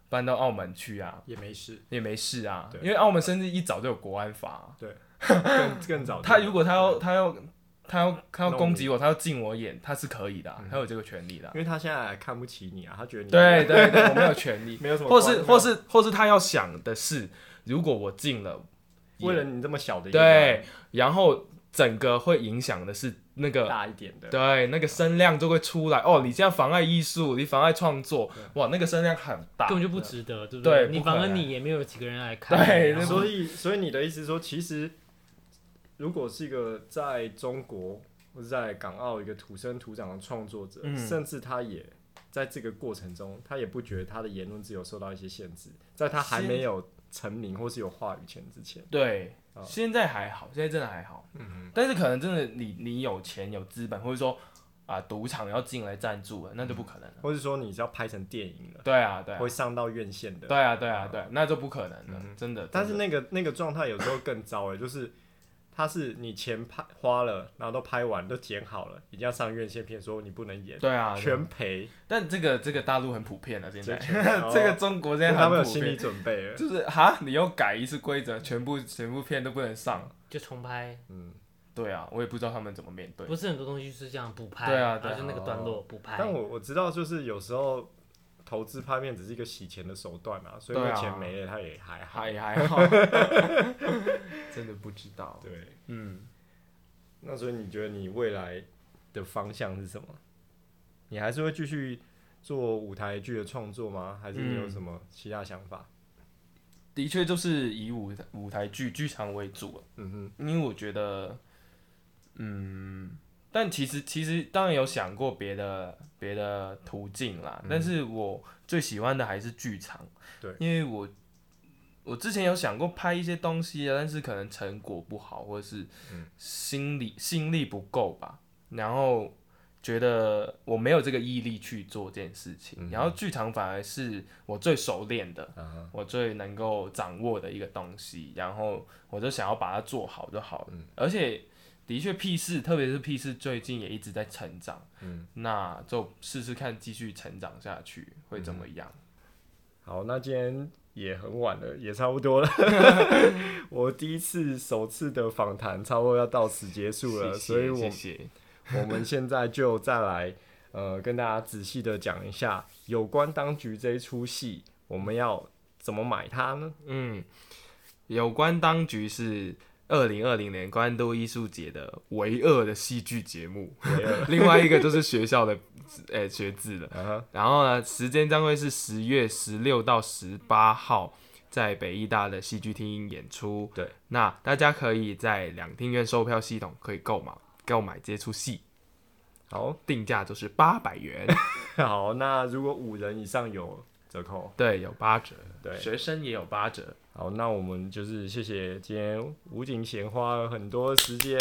搬到澳门去啊，也没事，也没事啊，因为澳门甚至一早就有国安法啊，对，更更早。他如果他要他要。他要他要攻击我，他要进我眼，他是可以的、他有这个权利的、啊。因为他现在还看不起你啊，他觉得你对对对，我没有权利，没有什么。或是或是或是他要想的是，如果我进了，为了你这么小的一对，然后整个会影响的是那个大一点的，对，那个声量就会出来。哦，你这样妨碍艺术，你妨碍创作，哇，那个声量很大，根本就不值得，对不对？对，你反而你也没有几个人来看。对，所以所以你的意思是说，其实。如果是一个在中国或者在港澳一个土生土长的创作者，嗯，甚至他也在这个过程中，他也不觉得他的言论自由受到一些限制，在他还没有成名或是有话语权之前，对，哦，现在还好，现在真的还好，嗯，但是可能真的你你有钱有资本，或者说啊赌场要进来赞助了，那就不可能了，或者说你是要拍成电影了，对啊对啊，会上到院线的，对啊对啊对，啊，那就不可能了，嗯，真的，真的，但是那个那个状态有时候更糟哎，就是。他是你钱拍花了，然后都拍完都剪好了，一定要上院线片，说你不能演，对啊，全赔。但这个这个大陆很普遍了，现在 这个中国现在他们有心理准备了，就是哈，你又改一次规则，全部全部片都不能上，就重拍。嗯，对啊，我也不知道他们怎么面对。不是很多东西是这样补拍，对啊，对啊，就那个段落补拍。但我我知道，就是有时候。投资拍片只是一个洗钱的手段嘛，所以那钱没了，他也还好，也还好，真的不知道。对，嗯，那所以你觉得你未来的方向是什么？你还是会继续做舞台剧的创作吗？还是你有什么其他想法？嗯、的确，就是以舞舞台剧剧场为主。嗯哼，因为我觉得，嗯。但其实其实当然有想过别的别的途径啦，嗯，但是我最喜欢的还是剧场，对，因为我我之前有想过拍一些东西啊，但是可能成果不好，或者是心理心力不够吧。然后觉得我没有这个毅力去做这件事情，嗯、然后剧场反而是我最熟练的，嗯、我最能够掌握的一个东西，然后我就想要把它做好就好了。嗯、而且的确，P 四特别是 P 四最近也一直在成长，嗯，那就试试看继续成长下去会怎么样。好，那今天也很晚了，也差不多了。我第一次首次的访谈差不多要到此结束了，所以我谢谢我们现在就再来呃跟大家仔细的讲一下有关当局这一出戏，我们要怎么买它呢？嗯，有关当局是二零二零年关渡艺术节的唯二的戏剧节目，另外一个就是学校的。诶、欸，学制的，uh huh. 然后呢，时间将会是十月十六到十八号，在北艺大的戏剧厅演出。对，那大家可以在两厅院售票系统可以购买购买这出戏。好，定价就是八百元。好，那如果五人以上有折扣？对，有八折。对，学生也有八折。好，那我们就是谢谢今天吴景贤花了很多时间，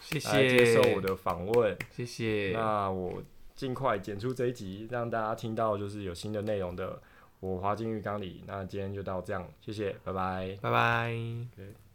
谢谢接受我的访问，谢谢。那我。尽快剪出这一集，让大家听到就是有新的内容的。我滑进浴缸里，那今天就到这样，谢谢，拜拜，拜拜。Okay.